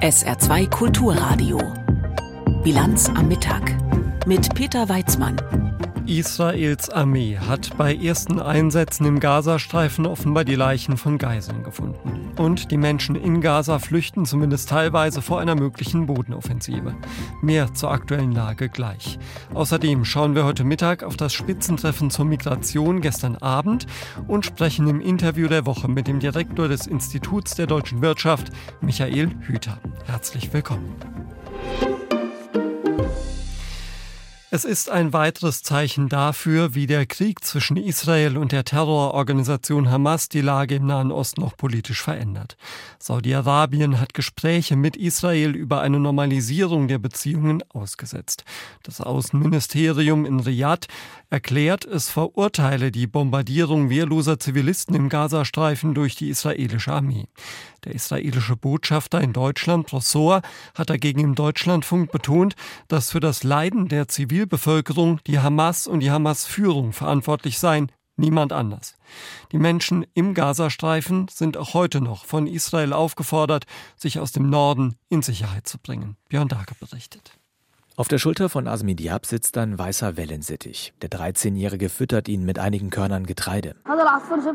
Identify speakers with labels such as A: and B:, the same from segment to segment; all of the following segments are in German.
A: SR2 Kulturradio. Bilanz am Mittag mit Peter Weizmann.
B: Israels Armee hat bei ersten Einsätzen im Gazastreifen offenbar die Leichen von Geiseln gefunden. Und die Menschen in Gaza flüchten zumindest teilweise vor einer möglichen Bodenoffensive. Mehr zur aktuellen Lage gleich. Außerdem schauen wir heute Mittag auf das Spitzentreffen zur Migration gestern Abend und sprechen im Interview der Woche mit dem Direktor des Instituts der deutschen Wirtschaft, Michael Hüter. Herzlich willkommen. Es ist ein weiteres Zeichen dafür, wie der Krieg zwischen Israel und der Terrororganisation Hamas die Lage im Nahen Osten noch politisch verändert. Saudi-Arabien hat Gespräche mit Israel über eine Normalisierung der Beziehungen ausgesetzt. Das Außenministerium in Riyadh erklärt, es verurteile die Bombardierung wehrloser Zivilisten im Gazastreifen durch die israelische Armee. Der israelische Botschafter in Deutschland, Rossor, hat dagegen im Deutschlandfunk betont, dass für das Leiden der Zivilbevölkerung die Hamas und die Hamas-Führung verantwortlich seien, niemand anders. Die Menschen im Gazastreifen sind auch heute noch von Israel aufgefordert, sich aus dem Norden in Sicherheit zu bringen. Björn Dake berichtet.
C: Auf der Schulter von Asmi Diab sitzt ein weißer Wellensittich. Der 13-Jährige füttert ihn mit einigen Körnern Getreide.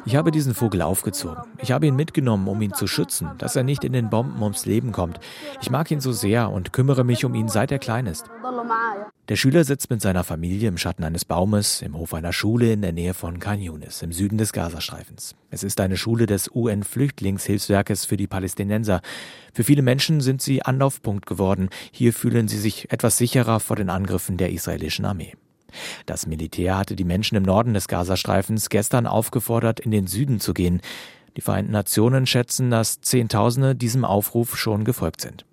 C: Ich habe diesen Vogel aufgezogen. Ich habe ihn mitgenommen, um ihn zu schützen, dass er nicht in den Bomben ums Leben kommt. Ich mag ihn so sehr und kümmere mich um ihn, seit er klein ist. Der Schüler sitzt mit seiner Familie im Schatten eines Baumes im Hof einer Schule in der Nähe von Khan Yunis im Süden des Gazastreifens. Es ist eine Schule des UN-Flüchtlingshilfswerkes für die Palästinenser. Für viele Menschen sind sie Anlaufpunkt geworden. Hier fühlen sie sich etwas sicherer vor den Angriffen der israelischen Armee. Das Militär hatte die Menschen im Norden des Gazastreifens gestern aufgefordert, in den Süden zu gehen. Die Vereinten Nationen schätzen, dass Zehntausende diesem Aufruf schon gefolgt sind.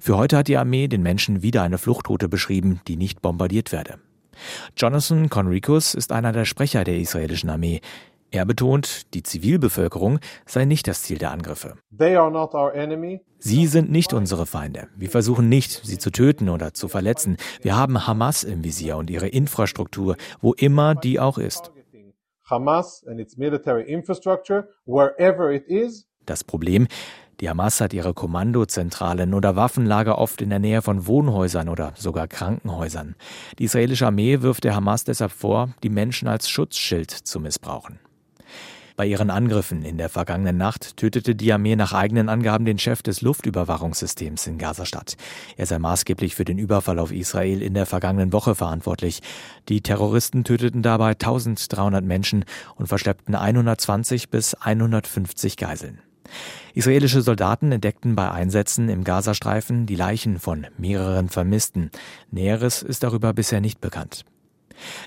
C: Für heute hat die Armee den Menschen wieder eine Fluchtroute beschrieben, die nicht bombardiert werde. Jonathan Conricus ist einer der Sprecher der israelischen Armee. Er betont, die Zivilbevölkerung sei nicht das Ziel der Angriffe. Sie sind nicht unsere Feinde. Wir versuchen nicht, sie zu töten oder zu verletzen. Wir haben Hamas im Visier und ihre Infrastruktur, wo immer die auch ist. Das Problem, die Hamas hat ihre Kommandozentralen oder Waffenlager oft in der Nähe von Wohnhäusern oder sogar Krankenhäusern. Die israelische Armee wirft der Hamas deshalb vor, die Menschen als Schutzschild zu missbrauchen. Bei ihren Angriffen in der vergangenen Nacht tötete die Armee nach eigenen Angaben den Chef des Luftüberwachungssystems in Gazastadt. Er sei maßgeblich für den Überfall auf Israel in der vergangenen Woche verantwortlich. Die Terroristen töteten dabei 1300 Menschen und verschleppten 120 bis 150 Geiseln. Israelische Soldaten entdeckten bei Einsätzen im Gazastreifen die Leichen von mehreren Vermissten. Näheres ist darüber bisher nicht bekannt.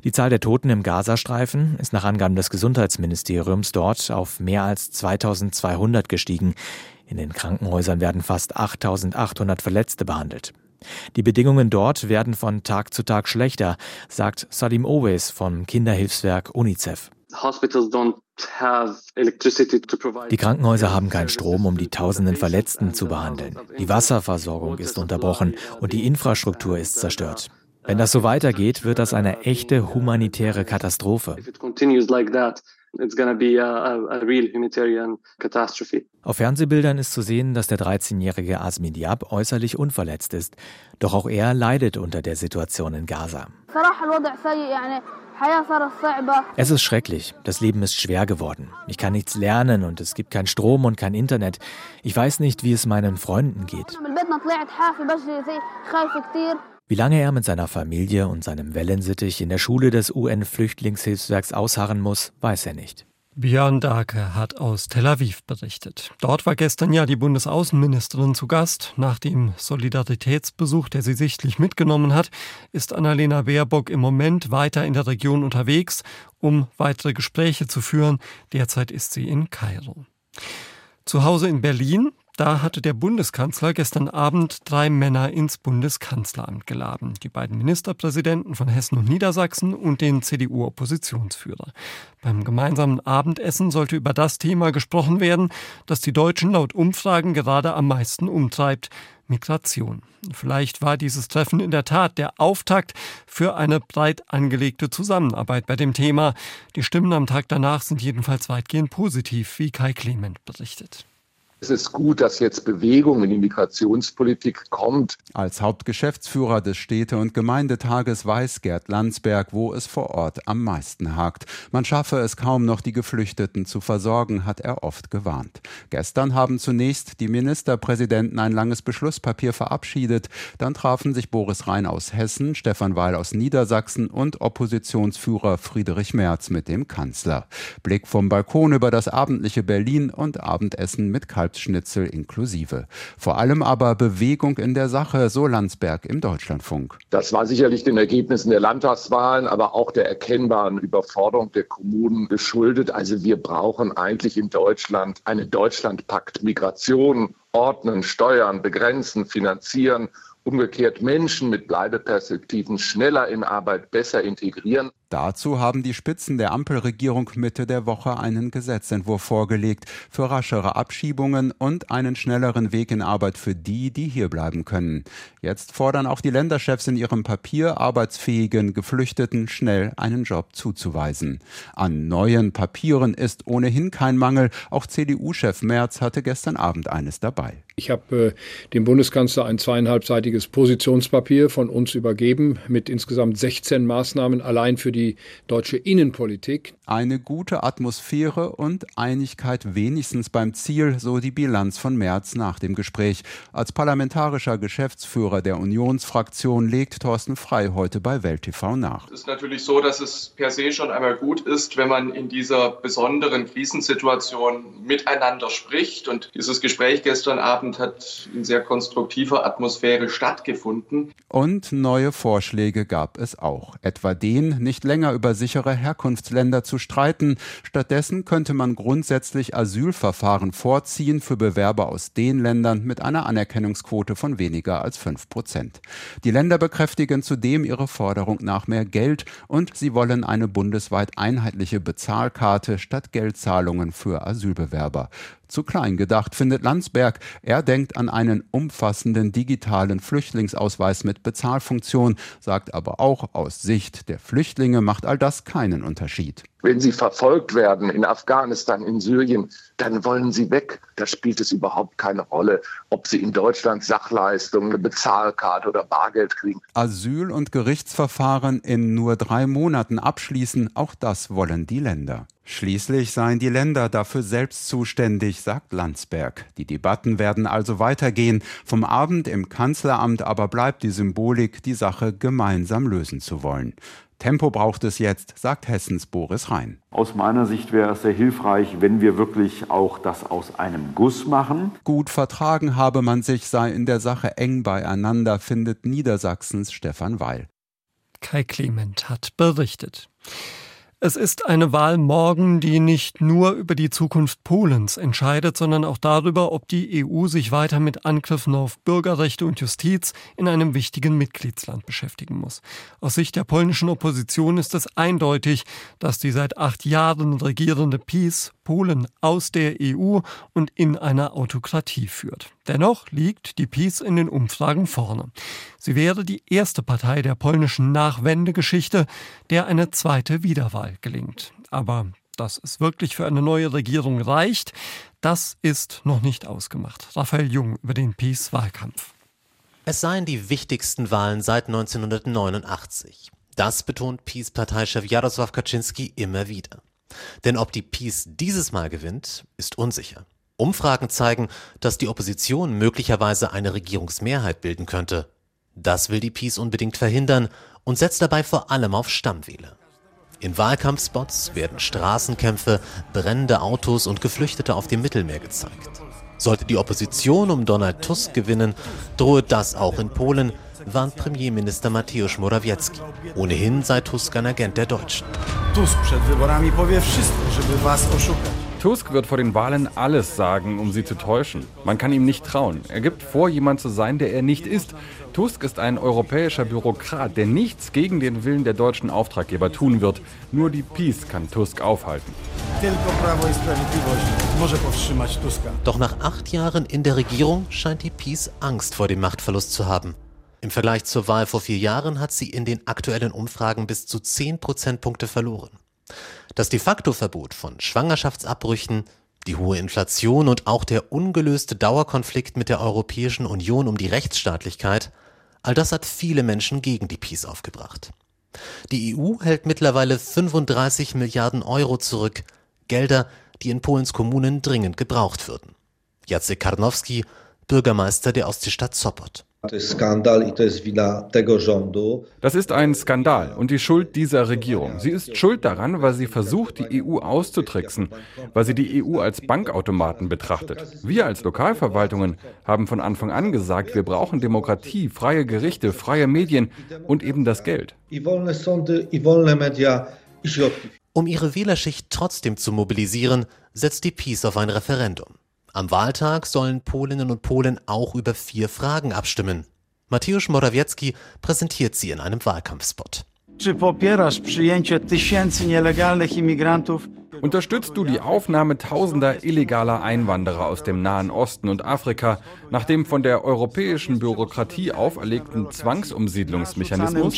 C: Die Zahl der Toten im Gazastreifen ist nach Angaben des Gesundheitsministeriums dort auf mehr als 2200 gestiegen. In den Krankenhäusern werden fast 8800 Verletzte behandelt. Die Bedingungen dort werden von Tag zu Tag schlechter, sagt Salim Owes vom Kinderhilfswerk UNICEF. Die Krankenhäuser haben keinen Strom, um die tausenden Verletzten zu behandeln. Die Wasserversorgung ist unterbrochen und die Infrastruktur ist zerstört. Wenn das so weitergeht, wird das eine echte humanitäre Katastrophe. Auf Fernsehbildern ist zu sehen, dass der 13-jährige Asmi Diab äußerlich unverletzt ist. Doch auch er leidet unter der Situation in Gaza. Es ist schrecklich. Das Leben ist schwer geworden. Ich kann nichts lernen und es gibt keinen Strom und kein Internet. Ich weiß nicht, wie es meinen Freunden geht. Wie lange er mit seiner Familie und seinem Wellensittich in der Schule des UN-Flüchtlingshilfswerks ausharren muss, weiß er nicht.
B: Björn Dake hat aus Tel Aviv berichtet. Dort war gestern ja die Bundesaußenministerin zu Gast. Nach dem Solidaritätsbesuch, der sie sichtlich mitgenommen hat, ist Annalena Baerbock im Moment weiter in der Region unterwegs, um weitere Gespräche zu führen. Derzeit ist sie in Kairo. Zu Hause in Berlin da hatte der Bundeskanzler gestern Abend drei Männer ins Bundeskanzleramt geladen. Die beiden Ministerpräsidenten von Hessen und Niedersachsen und den CDU-Oppositionsführer. Beim gemeinsamen Abendessen sollte über das Thema gesprochen werden, das die Deutschen laut Umfragen gerade am meisten umtreibt. Migration. Vielleicht war dieses Treffen in der Tat der Auftakt für eine breit angelegte Zusammenarbeit bei dem Thema. Die Stimmen am Tag danach sind jedenfalls weitgehend positiv, wie Kai Clement berichtet.
D: Es ist gut, dass jetzt Bewegung in die Migrationspolitik kommt.
E: Als Hauptgeschäftsführer des Städte- und Gemeindetages weiß Gerd Landsberg, wo es vor Ort am meisten hakt. Man schaffe es kaum noch, die Geflüchteten zu versorgen, hat er oft gewarnt. Gestern haben zunächst die Ministerpräsidenten ein langes Beschlusspapier verabschiedet. Dann trafen sich Boris Rhein aus Hessen, Stefan Weil aus Niedersachsen und Oppositionsführer Friedrich Merz mit dem Kanzler. Blick vom Balkon über das abendliche Berlin und Abendessen mit Kalb Kalbsschnitzel inklusive. Vor allem aber Bewegung in der Sache, so Landsberg im Deutschlandfunk.
D: Das war sicherlich den Ergebnissen der Landtagswahlen, aber auch der erkennbaren Überforderung der Kommunen geschuldet. Also wir brauchen eigentlich in Deutschland einen Deutschlandpakt Migration, ordnen, steuern, begrenzen, finanzieren umgekehrt Menschen mit Bleibeperspektiven schneller in Arbeit besser integrieren.
E: Dazu haben die Spitzen der Ampelregierung Mitte der Woche einen Gesetzentwurf vorgelegt für raschere Abschiebungen und einen schnelleren Weg in Arbeit für die, die hierbleiben können. Jetzt fordern auch die Länderchefs in ihrem Papier arbeitsfähigen Geflüchteten schnell einen Job zuzuweisen. An neuen Papieren ist ohnehin kein Mangel. Auch CDU-Chef Merz hatte gestern Abend eines dabei.
F: Ich habe äh, dem Bundeskanzler ein zweieinhalbseitiges Positionspapier von uns übergeben mit insgesamt 16 Maßnahmen allein für die deutsche Innenpolitik.
E: Eine gute Atmosphäre und Einigkeit wenigstens beim Ziel, so die Bilanz von März nach dem Gespräch. Als parlamentarischer Geschäftsführer der Unionsfraktion legt Thorsten Frei heute bei Welt TV nach.
G: Es ist natürlich so, dass es per se schon einmal gut ist, wenn man in dieser besonderen Krisensituation miteinander spricht. Und dieses Gespräch gestern Abend Abend hat in sehr konstruktiver Atmosphäre stattgefunden.
E: Und neue Vorschläge gab es auch. Etwa den, nicht länger über sichere Herkunftsländer zu streiten. Stattdessen könnte man grundsätzlich Asylverfahren vorziehen für Bewerber aus den Ländern mit einer Anerkennungsquote von weniger als fünf Prozent. Die Länder bekräftigen zudem ihre Forderung nach mehr Geld und sie wollen eine bundesweit einheitliche Bezahlkarte statt Geldzahlungen für Asylbewerber zu klein gedacht, findet Landsberg. Er denkt an einen umfassenden digitalen Flüchtlingsausweis mit Bezahlfunktion, sagt aber auch aus Sicht der Flüchtlinge macht all das keinen Unterschied.
D: Wenn sie verfolgt werden in Afghanistan, in Syrien, dann wollen sie weg. Da spielt es überhaupt keine Rolle, ob sie in Deutschland Sachleistungen, eine Bezahlkarte oder Bargeld kriegen.
E: Asyl- und Gerichtsverfahren in nur drei Monaten abschließen, auch das wollen die Länder. Schließlich seien die Länder dafür selbst zuständig, sagt Landsberg. Die Debatten werden also weitergehen. Vom Abend im Kanzleramt aber bleibt die Symbolik, die Sache gemeinsam lösen zu wollen. Tempo braucht es jetzt, sagt Hessens Boris Rhein.
H: Aus meiner Sicht wäre es sehr hilfreich, wenn wir wirklich auch das aus einem Guss machen.
E: Gut vertragen habe man sich, sei in der Sache eng beieinander, findet Niedersachsens Stefan Weil.
B: Kai Clement hat berichtet. Es ist eine Wahl morgen, die nicht nur über die Zukunft Polens entscheidet, sondern auch darüber, ob die EU sich weiter mit Angriffen auf Bürgerrechte und Justiz in einem wichtigen Mitgliedsland beschäftigen muss. Aus Sicht der polnischen Opposition ist es eindeutig, dass die seit acht Jahren regierende PiS Polen aus der EU und in einer Autokratie führt. Dennoch liegt die PiS in den Umfragen vorne. Sie wäre die erste Partei der polnischen Nachwendegeschichte, der eine zweite Wiederwahl gelingt. Aber dass es wirklich für eine neue Regierung reicht, das ist noch nicht ausgemacht. Raphael Jung über den PiS-Wahlkampf.
I: Es seien die wichtigsten Wahlen seit 1989. Das betont PiS-Parteichef Jarosław Kaczynski immer wieder. Denn ob die Peace dieses Mal gewinnt, ist unsicher. Umfragen zeigen, dass die Opposition möglicherweise eine Regierungsmehrheit bilden könnte. Das will die Peace unbedingt verhindern und setzt dabei vor allem auf Stammwähler. In Wahlkampfspots werden Straßenkämpfe, brennende Autos und Geflüchtete auf dem Mittelmeer gezeigt. Sollte die Opposition um Donald Tusk gewinnen, drohe das auch in Polen, warnt Premierminister Mateusz Morawiecki. Ohnehin sei Tusk ein Agent der Deutschen.
J: Tusk przed wyborami powie wszystko, żeby was oszukać.
K: Tusk wird vor den Wahlen alles sagen, um sie zu täuschen. Man kann ihm nicht trauen. Er gibt vor, jemand zu sein, der er nicht ist. Tusk ist ein europäischer Bürokrat, der nichts gegen den Willen der deutschen Auftraggeber tun wird. Nur die Peace kann Tusk aufhalten.
I: Doch nach acht Jahren in der Regierung scheint die Peace Angst vor dem Machtverlust zu haben. Im Vergleich zur Wahl vor vier Jahren hat sie in den aktuellen Umfragen bis zu 10 Prozentpunkte verloren. Das de facto Verbot von Schwangerschaftsabbrüchen, Die hohe Inflation und auch der ungelöste Dauerkonflikt mit der Europäischen Union um die Rechtsstaatlichkeit, all das hat viele Menschen gegen die Peace aufgebracht. Die EU hält mittlerweile 35 Milliarden Euro zurück, Gelder, die in Polens Kommunen dringend gebraucht würden. Jacek Karnowski, Bürgermeister der Ostseestadt Sopot.
L: Das
K: ist ein Skandal und die Schuld dieser Regierung. Sie ist schuld daran, weil sie versucht, die EU auszutricksen, weil sie die EU als Bankautomaten betrachtet. Wir als Lokalverwaltungen haben von Anfang an gesagt, wir brauchen Demokratie, freie Gerichte, freie Medien und eben das Geld.
I: Um ihre Wählerschicht trotzdem zu mobilisieren, setzt die Peace auf ein Referendum. Am Wahltag sollen Polinnen und Polen auch über vier Fragen abstimmen. Mateusz Morawiecki präsentiert sie in einem Wahlkampfspot.
K: Unterstützt du die Aufnahme tausender illegaler Einwanderer aus dem Nahen Osten und Afrika nach dem von der europäischen Bürokratie auferlegten Zwangsumsiedlungsmechanismus?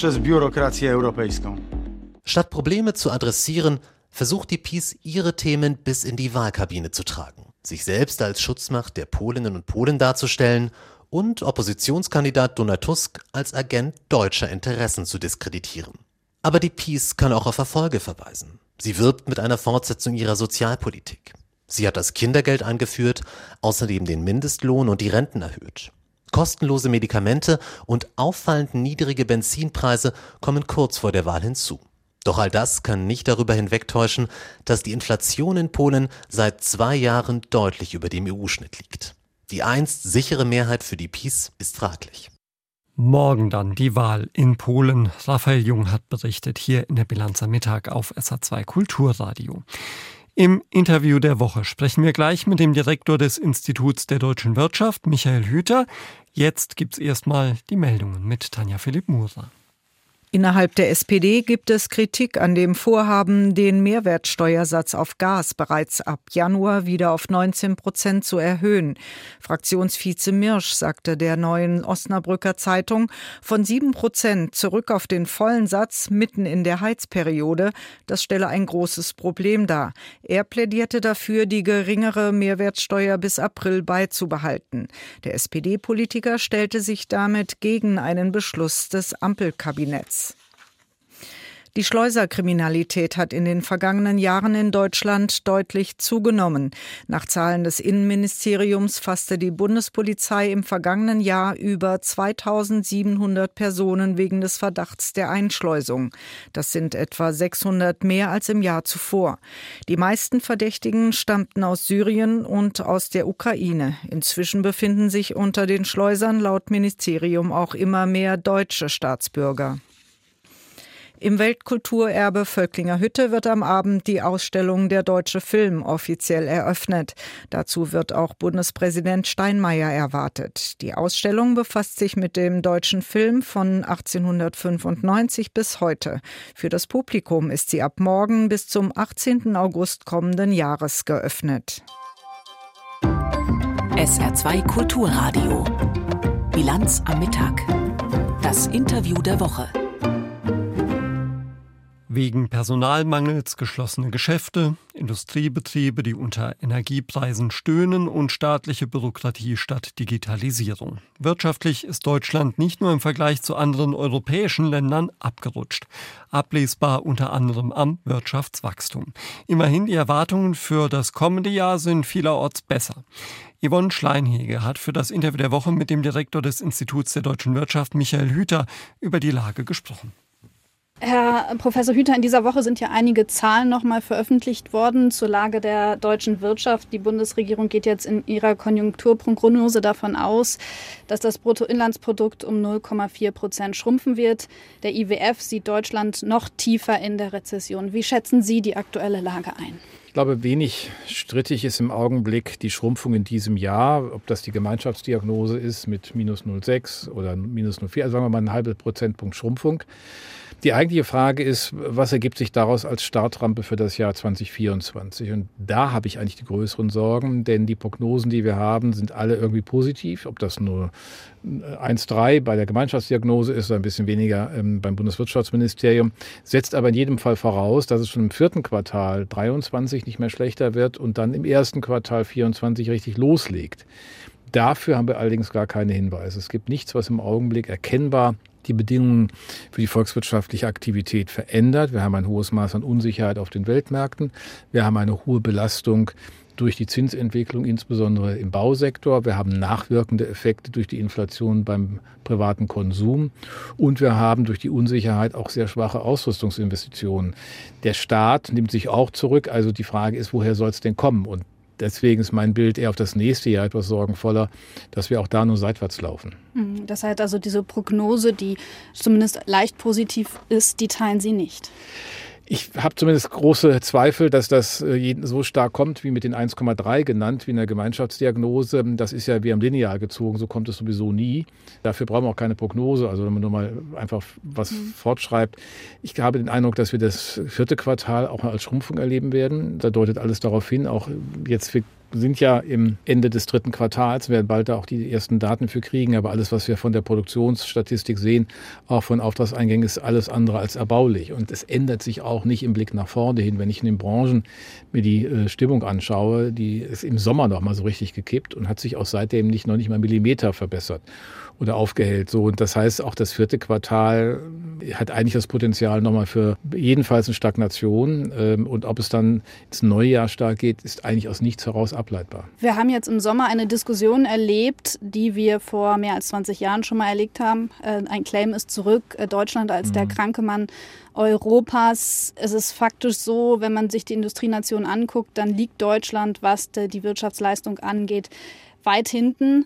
I: Statt Probleme zu adressieren, versucht die Peace ihre Themen bis in die Wahlkabine zu tragen sich selbst als Schutzmacht der Polinnen und Polen darzustellen und Oppositionskandidat Donald Tusk als Agent deutscher Interessen zu diskreditieren. Aber die Peace kann auch auf Erfolge verweisen. Sie wirbt mit einer Fortsetzung ihrer Sozialpolitik. Sie hat das Kindergeld eingeführt, außerdem den Mindestlohn und die Renten erhöht. Kostenlose Medikamente und auffallend niedrige Benzinpreise kommen kurz vor der Wahl hinzu. Doch all das kann nicht darüber hinwegtäuschen, dass die Inflation in Polen seit zwei Jahren deutlich über dem EU-Schnitt liegt. Die einst sichere Mehrheit für die PiS ist fraglich.
B: Morgen dann die Wahl in Polen. Raphael Jung hat berichtet hier in der Bilanz am Mittag auf SA2 Kulturradio. Im Interview der Woche sprechen wir gleich mit dem Direktor des Instituts der deutschen Wirtschaft, Michael Hüter. Jetzt gibt's erstmal die Meldungen mit Tanja Philipp Murer.
M: Innerhalb der SPD gibt es Kritik an dem Vorhaben, den Mehrwertsteuersatz auf Gas bereits ab Januar wieder auf 19 Prozent zu erhöhen. Fraktionsvize Mirsch sagte der neuen Osnabrücker Zeitung, von 7 Prozent zurück auf den vollen Satz mitten in der Heizperiode, das stelle ein großes Problem dar. Er plädierte dafür, die geringere Mehrwertsteuer bis April beizubehalten. Der SPD-Politiker stellte sich damit gegen einen Beschluss des Ampelkabinetts. Die Schleuserkriminalität hat in den vergangenen Jahren in Deutschland deutlich zugenommen. Nach Zahlen des Innenministeriums fasste die Bundespolizei im vergangenen Jahr über 2700 Personen wegen des Verdachts der Einschleusung. Das sind etwa 600 mehr als im Jahr zuvor. Die meisten Verdächtigen stammten aus Syrien und aus der Ukraine. Inzwischen befinden sich unter den Schleusern laut Ministerium auch immer mehr deutsche Staatsbürger. Im Weltkulturerbe Völklinger Hütte wird am Abend die Ausstellung Der deutsche Film offiziell eröffnet. Dazu wird auch Bundespräsident Steinmeier erwartet. Die Ausstellung befasst sich mit dem deutschen Film von 1895 bis heute. Für das Publikum ist sie ab morgen bis zum 18. August kommenden Jahres geöffnet.
A: SR2 Kulturradio. Bilanz am Mittag. Das Interview der Woche.
B: Wegen Personalmangels geschlossene Geschäfte, Industriebetriebe, die unter Energiepreisen stöhnen und staatliche Bürokratie statt Digitalisierung. Wirtschaftlich ist Deutschland nicht nur im Vergleich zu anderen europäischen Ländern abgerutscht. Ablesbar unter anderem am Wirtschaftswachstum. Immerhin die Erwartungen für das kommende Jahr sind vielerorts besser. Yvonne Schleinhege hat für das Interview der Woche mit dem Direktor des Instituts der deutschen Wirtschaft Michael Hüter über die Lage gesprochen.
N: Herr Professor Hüter, in dieser Woche sind ja einige Zahlen nochmal veröffentlicht worden zur Lage der deutschen Wirtschaft. Die Bundesregierung geht jetzt in ihrer Konjunkturprognose davon aus, dass das Bruttoinlandsprodukt um 0,4 Prozent schrumpfen wird. Der IWF sieht Deutschland noch tiefer in der Rezession. Wie schätzen Sie die aktuelle Lage ein?
F: Ich glaube, wenig strittig ist im Augenblick die Schrumpfung in diesem Jahr, ob das die Gemeinschaftsdiagnose ist mit minus 0,6 oder minus 0,4, also sagen wir mal einen halben Prozentpunkt Schrumpfung. Die eigentliche Frage ist, was ergibt sich daraus als Startrampe für das Jahr 2024? Und da habe ich eigentlich die größeren Sorgen, denn die Prognosen, die wir haben, sind alle irgendwie positiv. Ob das nur 1,3 bei der Gemeinschaftsdiagnose ist, ein bisschen weniger ähm, beim Bundeswirtschaftsministerium, setzt aber in jedem Fall voraus, dass es schon im vierten Quartal 23 nicht mehr schlechter wird und dann im ersten Quartal 24 richtig loslegt. Dafür haben wir allerdings gar keine Hinweise. Es gibt nichts, was im Augenblick erkennbar die Bedingungen für die volkswirtschaftliche Aktivität verändert. Wir haben ein hohes Maß an Unsicherheit auf den Weltmärkten. Wir haben eine hohe Belastung durch die Zinsentwicklung, insbesondere im Bausektor. Wir haben nachwirkende Effekte durch die Inflation beim privaten Konsum. Und wir haben durch die Unsicherheit auch sehr schwache Ausrüstungsinvestitionen. Der Staat nimmt sich auch zurück. Also die Frage ist, woher soll es denn kommen? Und deswegen ist mein Bild eher auf das nächste Jahr etwas sorgenvoller, dass wir auch da nur seitwärts laufen.
N: Mhm. Das heißt also, diese Prognose, die zumindest leicht positiv ist, die teilen Sie nicht.
F: Ich habe zumindest große Zweifel, dass das äh, so stark kommt, wie mit den 1,3 genannt, wie in der Gemeinschaftsdiagnose. Das ist ja wie am Lineal gezogen, so kommt es sowieso nie. Dafür brauchen wir auch keine Prognose, also wenn man nur mal einfach was mhm. fortschreibt. Ich habe den Eindruck, dass wir das vierte Quartal auch als Schrumpfung erleben werden. Da deutet alles darauf hin, auch jetzt für sind ja im Ende des dritten Quartals, werden bald da auch die ersten Daten für kriegen, aber alles, was wir von der Produktionsstatistik sehen, auch von Auftragseingängen, ist alles andere als erbaulich. Und es ändert sich auch nicht im Blick nach vorne hin. Wenn ich in den Branchen mir die äh, Stimmung anschaue, die ist im Sommer noch mal so richtig gekippt und hat sich auch seitdem nicht noch nicht mal Millimeter verbessert oder aufgehellt. So, und das heißt, auch das vierte Quartal hat eigentlich das Potenzial nochmal für jedenfalls eine Stagnation. Ähm, und ob es dann ins neue Jahr stark geht, ist eigentlich aus nichts heraus ableitbar.
N: Wir haben jetzt im Sommer eine Diskussion erlebt, die wir vor mehr als 20 Jahren schon mal erlebt haben. Äh, ein Claim ist zurück, äh, Deutschland als mhm. der kranke Mann Europas. Es ist faktisch so, wenn man sich die Industrienationen anguckt, dann liegt Deutschland, was die Wirtschaftsleistung angeht, weit hinten.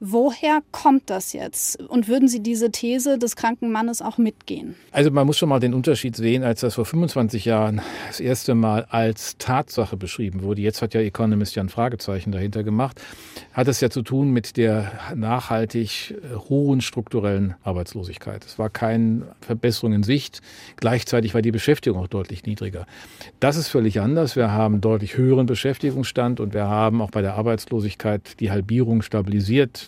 N: Woher kommt das jetzt? Und würden Sie diese These des kranken Mannes auch mitgehen?
F: Also man muss schon mal den Unterschied sehen, als das vor 25 Jahren das erste Mal als Tatsache beschrieben wurde. Jetzt hat ja Economist ja ein Fragezeichen dahinter gemacht. Hat es ja zu tun mit der nachhaltig hohen strukturellen Arbeitslosigkeit. Es war keine Verbesserung in Sicht. Gleichzeitig war die Beschäftigung auch deutlich niedriger. Das ist völlig anders. Wir haben deutlich höheren Beschäftigungsstand und wir haben auch bei der Arbeitslosigkeit die Halbierung stabilisiert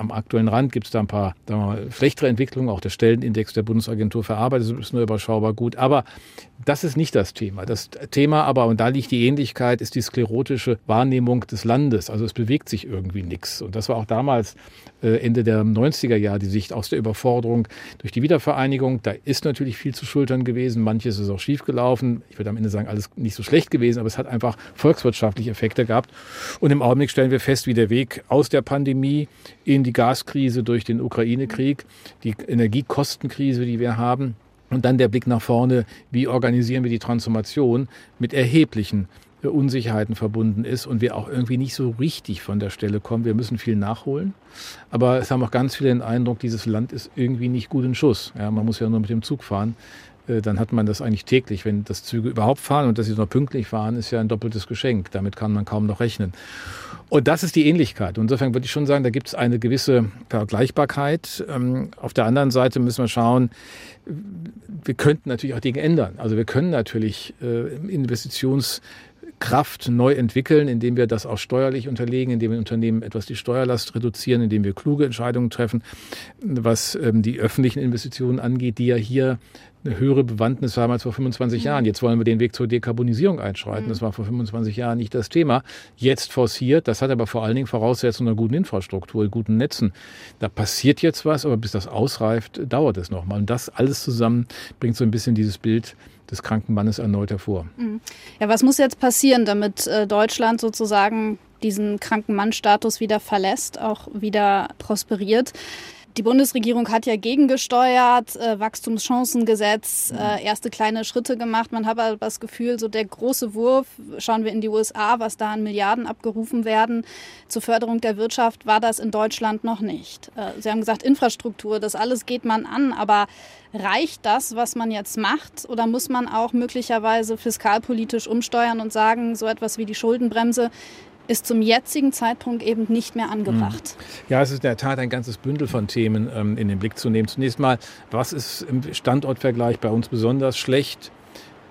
F: am aktuellen Rand gibt es da ein paar mal, schlechtere Entwicklungen. Auch der Stellenindex der Bundesagentur für Arbeit ist nur überschaubar gut. Aber das ist nicht das Thema. Das Thema aber, und da liegt die Ähnlichkeit, ist die sklerotische Wahrnehmung des Landes. Also es bewegt sich irgendwie nichts. Und das war auch damals äh, Ende der 90er Jahre die Sicht aus der Überforderung durch die Wiedervereinigung. Da ist natürlich viel zu schultern gewesen. Manches ist auch schiefgelaufen. Ich würde am Ende sagen, alles nicht so schlecht gewesen, aber es hat einfach volkswirtschaftliche Effekte gehabt. Und im Augenblick stellen wir fest, wie der Weg aus der Pandemie in die Gaskrise durch den Ukraine-Krieg, die Energiekostenkrise, die wir haben, und dann der Blick nach vorne, wie organisieren wir die Transformation mit erheblichen Unsicherheiten verbunden ist und wir auch irgendwie nicht so richtig von der Stelle kommen. Wir müssen viel nachholen. Aber es haben auch ganz viele den Eindruck, dieses Land ist irgendwie nicht gut in Schuss. Ja, man muss ja nur mit dem Zug fahren. Äh, dann hat man das eigentlich täglich. Wenn das Züge überhaupt fahren und dass sie noch pünktlich fahren, ist ja ein doppeltes Geschenk. Damit kann man kaum noch rechnen. Und das ist die Ähnlichkeit. insofern würde ich schon sagen, da gibt es eine gewisse Vergleichbarkeit. Ähm, auf der anderen Seite müssen wir schauen, wir könnten natürlich auch Dinge ändern. Also wir können natürlich äh, Investitions Kraft neu entwickeln, indem wir das auch steuerlich unterlegen, indem wir Unternehmen etwas die Steuerlast reduzieren, indem wir kluge Entscheidungen treffen, was ähm, die öffentlichen Investitionen angeht, die ja hier eine höhere Bewandtnis haben als vor 25 mhm. Jahren. Jetzt wollen wir den Weg zur Dekarbonisierung einschreiten. Mhm. Das war vor 25 Jahren nicht das Thema. Jetzt forciert. Das hat aber vor allen Dingen Voraussetzungen einer guten Infrastruktur, guten Netzen. Da passiert jetzt was, aber bis das ausreift, dauert es nochmal. Und das alles zusammen bringt so ein bisschen dieses Bild des kranken Mannes erneut hervor.
N: Mhm. Ja, was muss jetzt passieren, damit äh, Deutschland sozusagen diesen kranken Mann-Status wieder verlässt, auch wieder prosperiert? Die Bundesregierung hat ja gegengesteuert, äh, Wachstumschancengesetz, äh, erste kleine Schritte gemacht. Man hat aber das Gefühl, so der große Wurf, schauen wir in die USA, was da an Milliarden abgerufen werden, zur Förderung der Wirtschaft war das in Deutschland noch nicht. Äh, Sie haben gesagt, Infrastruktur, das alles geht man an, aber reicht das, was man jetzt macht, oder muss man auch möglicherweise fiskalpolitisch umsteuern und sagen, so etwas wie die Schuldenbremse ist zum jetzigen Zeitpunkt eben nicht mehr angebracht.
F: Mhm. Ja, es ist in der Tat ein ganzes Bündel von Themen ähm, in den Blick zu nehmen. Zunächst mal, was ist im Standortvergleich bei uns besonders schlecht?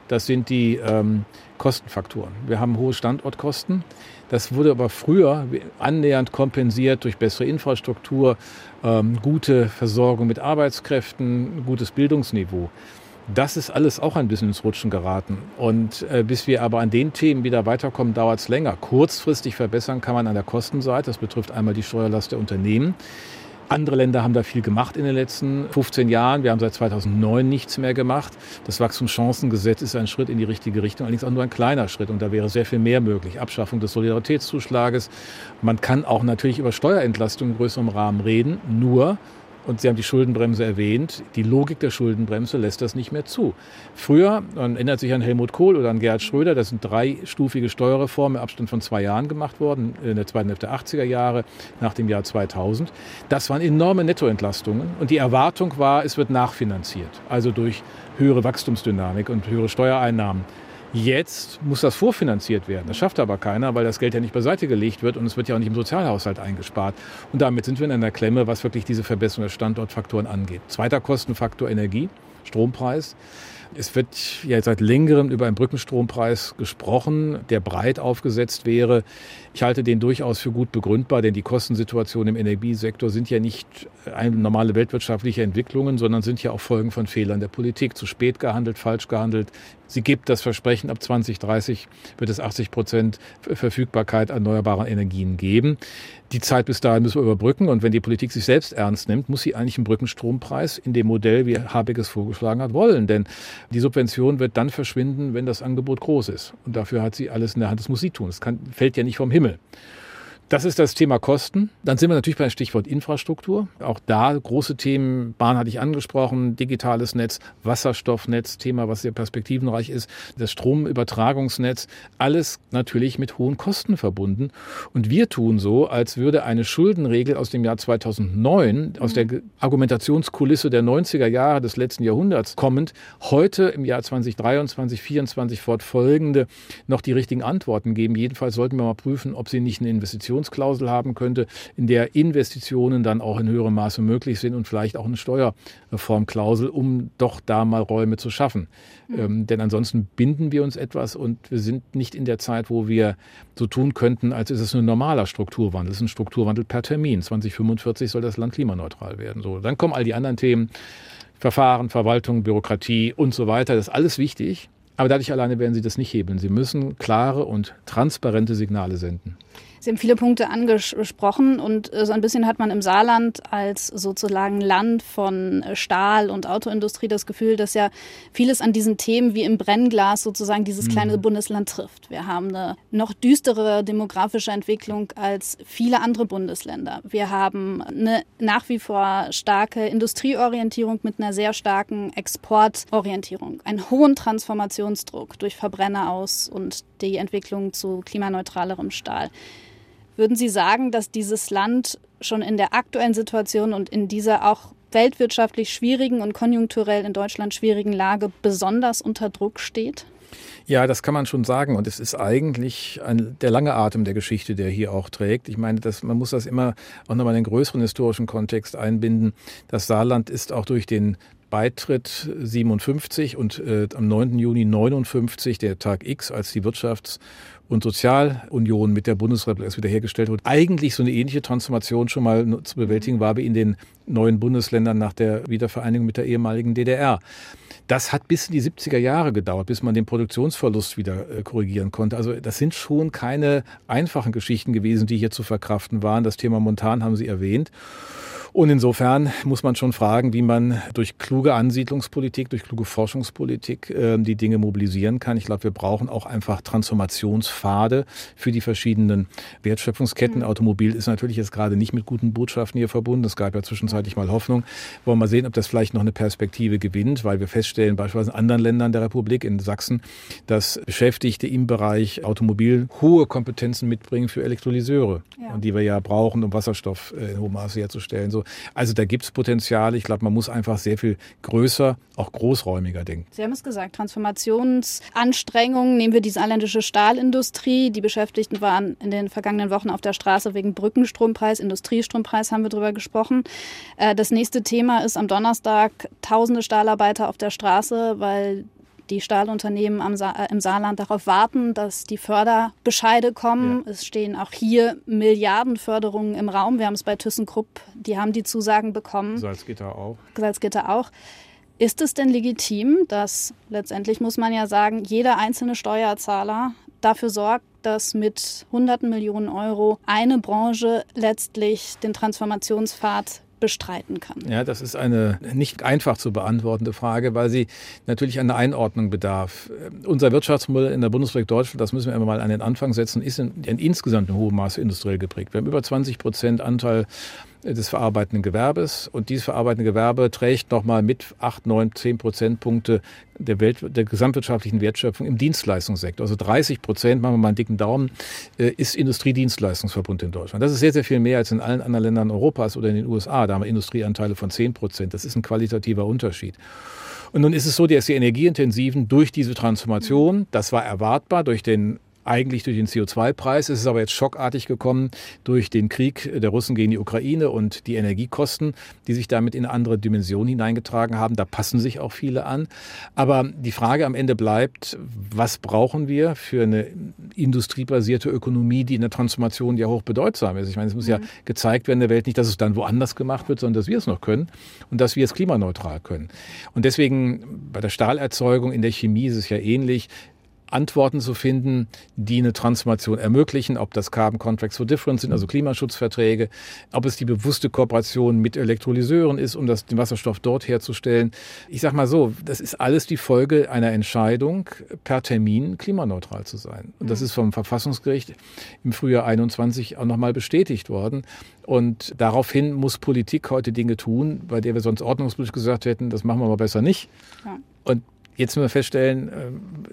F: Das sind die ähm, Kostenfaktoren. Wir haben hohe Standortkosten. Das wurde aber früher annähernd kompensiert durch bessere Infrastruktur, ähm, gute Versorgung mit Arbeitskräften, gutes Bildungsniveau. Das ist alles auch ein bisschen ins Rutschen geraten. Und äh, bis wir aber an den Themen wieder weiterkommen, dauert es länger. Kurzfristig verbessern kann man an der Kostenseite. Das betrifft einmal die Steuerlast der Unternehmen. Andere Länder haben da viel gemacht in den letzten 15 Jahren. Wir haben seit 2009 nichts mehr gemacht. Das Wachstumschancengesetz ist ein Schritt in die richtige Richtung, allerdings auch nur ein kleiner Schritt. Und da wäre sehr viel mehr möglich. Abschaffung des Solidaritätszuschlages. Man kann auch natürlich über Steuerentlastung in größerem Rahmen reden. Nur und Sie haben die Schuldenbremse erwähnt. Die Logik der Schuldenbremse lässt das nicht mehr zu. Früher, man erinnert sich an Helmut Kohl oder an Gerhard Schröder, das sind dreistufige Steuerreformen im Abstand von zwei Jahren gemacht worden, in der zweiten Hälfte der 80er Jahre, nach dem Jahr 2000. Das waren enorme Nettoentlastungen. Und die Erwartung war, es wird nachfinanziert. Also durch höhere Wachstumsdynamik und höhere Steuereinnahmen. Jetzt muss das vorfinanziert werden. Das schafft aber keiner, weil das Geld ja nicht beiseite gelegt wird und es wird ja auch nicht im Sozialhaushalt eingespart. Und damit sind wir in einer Klemme, was wirklich diese Verbesserung der Standortfaktoren angeht. Zweiter Kostenfaktor Energie, Strompreis. Es wird ja seit längerem über einen Brückenstrompreis gesprochen, der breit aufgesetzt wäre. Ich halte den durchaus für gut begründbar, denn die Kostensituationen im Energiesektor sind ja nicht normale weltwirtschaftliche Entwicklungen, sondern sind ja auch Folgen von Fehlern der Politik. Zu spät gehandelt, falsch gehandelt, Sie gibt das Versprechen, ab 2030 wird es 80 Prozent Verfügbarkeit erneuerbarer Energien geben. Die Zeit bis dahin müssen wir überbrücken. Und wenn die Politik sich selbst ernst nimmt, muss sie eigentlich einen Brückenstrompreis in dem Modell, wie Habeck es vorgeschlagen hat, wollen. Denn die Subvention wird dann verschwinden, wenn das Angebot groß ist. Und dafür hat sie alles in der Hand. Das muss sie tun. Kann, fällt ja nicht vom Himmel. Das ist das Thema Kosten. Dann sind wir natürlich beim Stichwort Infrastruktur. Auch da große Themen, Bahn hatte ich angesprochen, digitales Netz, Wasserstoffnetz, Thema, was sehr perspektivenreich ist, das Stromübertragungsnetz, alles natürlich mit hohen Kosten verbunden. Und wir tun so, als würde eine Schuldenregel aus dem Jahr 2009, aus der Argumentationskulisse der 90er Jahre des letzten Jahrhunderts kommend, heute im Jahr 2023, 2024 fortfolgende noch die richtigen Antworten geben. Jedenfalls sollten wir mal prüfen, ob sie nicht eine Investition Investitionsklausel haben könnte, in der Investitionen dann auch in höherem Maße möglich sind und vielleicht auch eine Steuerreformklausel, um doch da mal Räume zu schaffen. Mhm. Ähm, denn ansonsten binden wir uns etwas und wir sind nicht in der Zeit, wo wir so tun könnten, als ist es ein normaler Strukturwandel. Es ist ein Strukturwandel per Termin. 2045 soll das Land klimaneutral werden. So, dann kommen all die anderen Themen. Verfahren, Verwaltung, Bürokratie und so weiter. Das ist alles wichtig. Aber dadurch alleine werden Sie das nicht hebeln. Sie müssen klare und transparente Signale senden.
N: Sie haben viele Punkte angesprochen und äh, so ein bisschen hat man im Saarland als sozusagen Land von äh, Stahl- und Autoindustrie das Gefühl, dass ja vieles an diesen Themen wie im Brennglas sozusagen dieses mhm. kleine Bundesland trifft. Wir haben eine noch düstere demografische Entwicklung als viele andere Bundesländer. Wir haben eine nach wie vor starke Industrieorientierung mit einer sehr starken Exportorientierung, einen hohen Transformationsdruck durch Verbrenner aus und die Entwicklung zu klimaneutralerem Stahl. Würden Sie sagen, dass dieses Land schon in der aktuellen Situation und in dieser auch weltwirtschaftlich schwierigen und konjunkturell in Deutschland schwierigen Lage besonders unter Druck steht?
F: Ja, das kann man schon sagen. Und es ist eigentlich ein, der lange Atem der Geschichte, der hier auch trägt. Ich meine, das, man muss das immer auch nochmal in den größeren historischen Kontext einbinden. Das Saarland ist auch durch den Beitritt 57 und äh, am 9. Juni 59, der Tag X, als die Wirtschafts- und Sozialunion mit der Bundesrepublik wiederhergestellt wurde, eigentlich so eine ähnliche Transformation schon mal zu bewältigen war wie in den neuen Bundesländern nach der Wiedervereinigung mit der ehemaligen DDR. Das hat bis in die 70er Jahre gedauert, bis man den Produktionsverlust wieder äh, korrigieren konnte. Also das sind schon keine einfachen Geschichten gewesen, die hier zu verkraften waren. Das Thema Montan haben Sie erwähnt. Und insofern muss man schon fragen, wie man durch kluge Ansiedlungspolitik, durch kluge Forschungspolitik äh, die Dinge mobilisieren kann. Ich glaube, wir brauchen auch einfach Transformationspfade für die verschiedenen Wertschöpfungsketten. Mhm. Automobil ist natürlich jetzt gerade nicht mit guten Botschaften hier verbunden. Es gab ja zwischenzeitlich mal Hoffnung. Wollen wir mal sehen, ob das vielleicht noch eine Perspektive gewinnt, weil wir feststellen, beispielsweise in anderen Ländern der Republik, in Sachsen, dass Beschäftigte im Bereich Automobil hohe Kompetenzen mitbringen für Elektrolyseure, ja. die wir ja brauchen, um Wasserstoff äh, in hohem Maße herzustellen. So so. Also da gibt es Potenziale. Ich glaube, man muss einfach sehr viel größer, auch großräumiger denken.
N: Sie haben es gesagt, Transformationsanstrengungen. Nehmen wir die saarländische Stahlindustrie. Die Beschäftigten waren in den vergangenen Wochen auf der Straße wegen Brückenstrompreis, Industriestrompreis haben wir darüber gesprochen. Äh, das nächste Thema ist am Donnerstag tausende Stahlarbeiter auf der Straße, weil die Stahlunternehmen am Sa äh, im Saarland darauf warten, dass die Förderbescheide kommen. Ja. Es stehen auch hier Milliardenförderungen im Raum. Wir haben es bei ThyssenKrupp, die haben die Zusagen bekommen.
F: Salzgitter auch.
N: Salzgitter auch. Ist es denn legitim, dass letztendlich muss man ja sagen, jeder einzelne Steuerzahler dafür sorgt, dass mit hunderten Millionen Euro eine Branche letztlich den Transformationspfad bestreiten kann?
F: Ja, das ist eine nicht einfach zu beantwortende Frage, weil sie natürlich eine Einordnung bedarf. Unser Wirtschaftsmodell in der Bundesrepublik Deutschland, das müssen wir mal an den Anfang setzen, ist in, in insgesamt in hohem Maße industriell geprägt. Wir haben über 20 Prozent Anteil des verarbeitenden Gewerbes. Und dieses verarbeitende Gewerbe trägt nochmal mit 8, 9, 10 Prozentpunkte der, Welt, der gesamtwirtschaftlichen Wertschöpfung im Dienstleistungssektor. Also 30 Prozent, machen wir mal einen dicken Daumen, äh, ist Industriedienstleistungsverbund in Deutschland. Das ist sehr, sehr viel mehr als in allen anderen Ländern Europas oder in den USA. Da haben wir Industrieanteile von 10 Prozent. Das ist ein qualitativer Unterschied. Und nun ist es so, dass die Energieintensiven durch diese Transformation, das war erwartbar durch den eigentlich durch den CO2-Preis. Es ist aber jetzt schockartig gekommen durch den Krieg der Russen gegen die Ukraine und die Energiekosten, die sich damit in eine andere Dimension hineingetragen haben. Da passen sich auch viele an. Aber die Frage am Ende bleibt, was brauchen wir für eine industriebasierte Ökonomie, die in der Transformation ja hoch bedeutsam ist? Ich meine, es muss mhm. ja gezeigt werden in der Welt nicht, dass es dann woanders gemacht wird, sondern dass wir es noch können und dass wir es klimaneutral können. Und deswegen bei der Stahlerzeugung in der Chemie ist es ja ähnlich. Antworten zu finden, die eine Transformation ermöglichen, ob das Carbon Contracts for Difference sind, also Klimaschutzverträge, ob es die bewusste Kooperation mit Elektrolyseuren ist, um das, den Wasserstoff dort herzustellen. Ich sage mal so, das ist alles die Folge einer Entscheidung, per Termin klimaneutral zu sein. Und das mhm. ist vom Verfassungsgericht im Frühjahr 21 auch nochmal bestätigt worden. Und daraufhin muss Politik heute Dinge tun, bei der wir sonst ordnungspolitisch gesagt hätten, das machen wir mal besser nicht. Ja. Und Jetzt müssen wir feststellen, äh,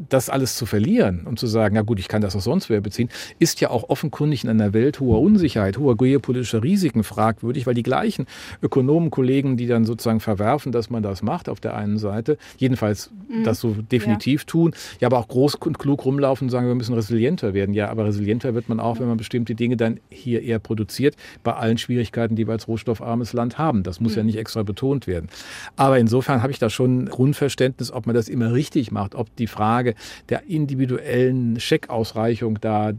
F: das alles zu verlieren und zu sagen, na gut, ich kann das auch sonst wer beziehen, ist ja auch offenkundig in einer Welt hoher Unsicherheit, hoher geopolitischer Risiken fragwürdig, weil die gleichen Ökonomenkollegen, die dann sozusagen verwerfen, dass man das macht auf der einen Seite, jedenfalls mhm. das so definitiv ja. tun, ja aber auch groß und klug rumlaufen und sagen, wir müssen resilienter werden. Ja, aber resilienter wird man auch, wenn man bestimmte Dinge dann hier eher produziert, bei allen Schwierigkeiten, die wir als rohstoffarmes Land haben. Das muss mhm. ja nicht extra betont werden. Aber insofern habe ich da schon Grundverständnis, ob man das immer richtig macht, ob die Frage der individuellen Scheckausreichung da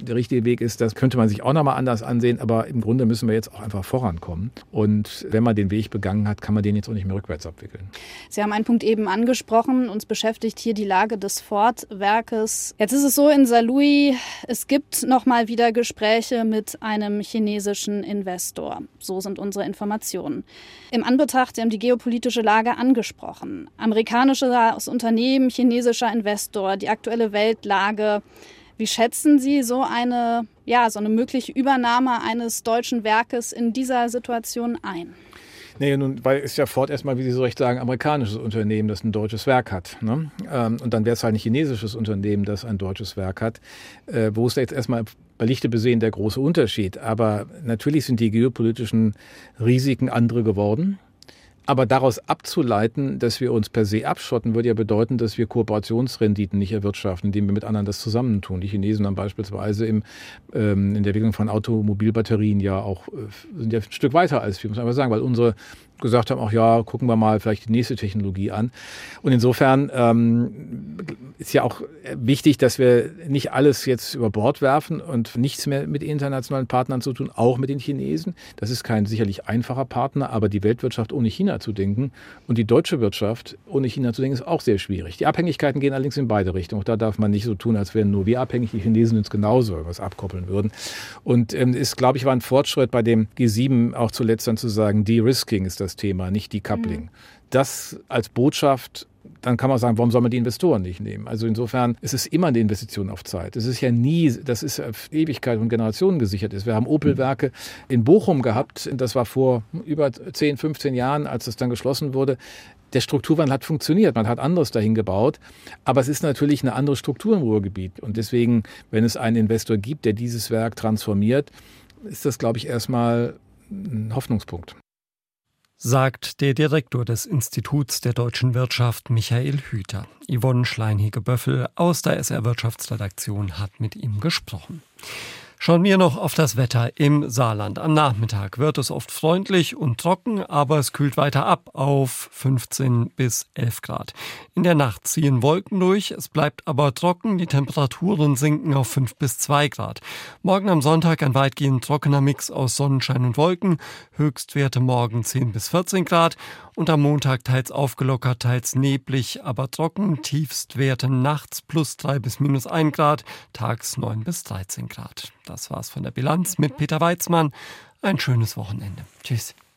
F: der richtige Weg ist, das könnte man sich auch nochmal anders ansehen. Aber im Grunde müssen wir jetzt auch einfach vorankommen. Und wenn man den Weg begangen hat, kann man den jetzt auch nicht mehr rückwärts abwickeln.
N: Sie haben einen Punkt eben angesprochen. Uns beschäftigt hier die Lage des Ford-Werkes. Jetzt ist es so in Saarlouis, es gibt nochmal wieder Gespräche mit einem chinesischen Investor. So sind unsere Informationen. Im Anbetracht, Sie haben die geopolitische Lage angesprochen. Amerikanische das Unternehmen, chinesischer Investor, die aktuelle Weltlage. Wie schätzen Sie so eine, ja, so eine mögliche Übernahme eines deutschen Werkes in dieser Situation ein?
F: Nee, nun, weil es ja Ford erstmal, wie Sie so recht sagen, amerikanisches Unternehmen, das ein deutsches Werk hat. Ne? Ähm, und dann wäre es halt ein chinesisches Unternehmen, das ein deutsches Werk hat. Äh, wo ist da jetzt erstmal bei Lichte besehen der große Unterschied? Aber natürlich sind die geopolitischen Risiken andere geworden. Aber daraus abzuleiten, dass wir uns per se abschotten, würde ja bedeuten, dass wir Kooperationsrenditen nicht erwirtschaften, indem wir mit anderen das zusammentun. Die Chinesen haben beispielsweise im, ähm, in der Entwicklung von Automobilbatterien ja auch äh, sind ja ein Stück weiter als wir, muss man einfach sagen, weil unsere gesagt haben, ach ja, gucken wir mal vielleicht die nächste Technologie an. Und insofern ähm, ist ja auch wichtig, dass wir nicht alles jetzt über Bord werfen und nichts mehr mit internationalen Partnern zu tun, auch mit den Chinesen. Das ist kein sicherlich einfacher Partner, aber die Weltwirtschaft ohne China zu denken und die deutsche Wirtschaft ohne China zu denken, ist auch sehr schwierig. Die Abhängigkeiten gehen allerdings in beide Richtungen. Auch da darf man nicht so tun, als wären nur wir abhängig. Die Chinesen uns genauso was abkoppeln würden. Und ähm, glaube ich, war ein Fortschritt bei dem G7 auch zuletzt dann zu sagen, De-Risking ist das das Thema, nicht Decoupling. Mhm. Das als Botschaft dann kann man sagen, warum soll man die Investoren nicht nehmen? Also insofern ist es immer eine Investition auf Zeit. Es ist ja nie, das ist auf Ewigkeit und Generationen gesichert ist. Wir haben Opel-Werke in Bochum gehabt, das war vor über 10, 15 Jahren, als es dann geschlossen wurde. Der Strukturwandel hat funktioniert, man hat anderes dahin gebaut, aber es ist natürlich eine andere Struktur im Ruhrgebiet. Und deswegen, wenn es einen Investor gibt, der dieses Werk transformiert, ist das, glaube ich, erstmal ein Hoffnungspunkt.
B: Sagt der Direktor des Instituts der deutschen Wirtschaft Michael Hüter. Yvonne Schleinhege-Böffel aus der SR Wirtschaftsredaktion hat mit ihm gesprochen. Schauen wir noch auf das Wetter im Saarland. Am Nachmittag wird es oft freundlich und trocken, aber es kühlt weiter ab auf 15 bis 11 Grad. In der Nacht ziehen Wolken durch, es bleibt aber trocken, die Temperaturen sinken auf 5 bis 2 Grad. Morgen am Sonntag ein weitgehend trockener Mix aus Sonnenschein und Wolken, Höchstwerte morgen 10 bis 14 Grad und am Montag teils aufgelockert, teils neblig, aber trocken, Tiefstwerte nachts plus 3 bis minus 1 Grad, tags 9 bis 13 Grad. Das war's von der Bilanz mit Peter Weizmann. Ein schönes Wochenende. Tschüss.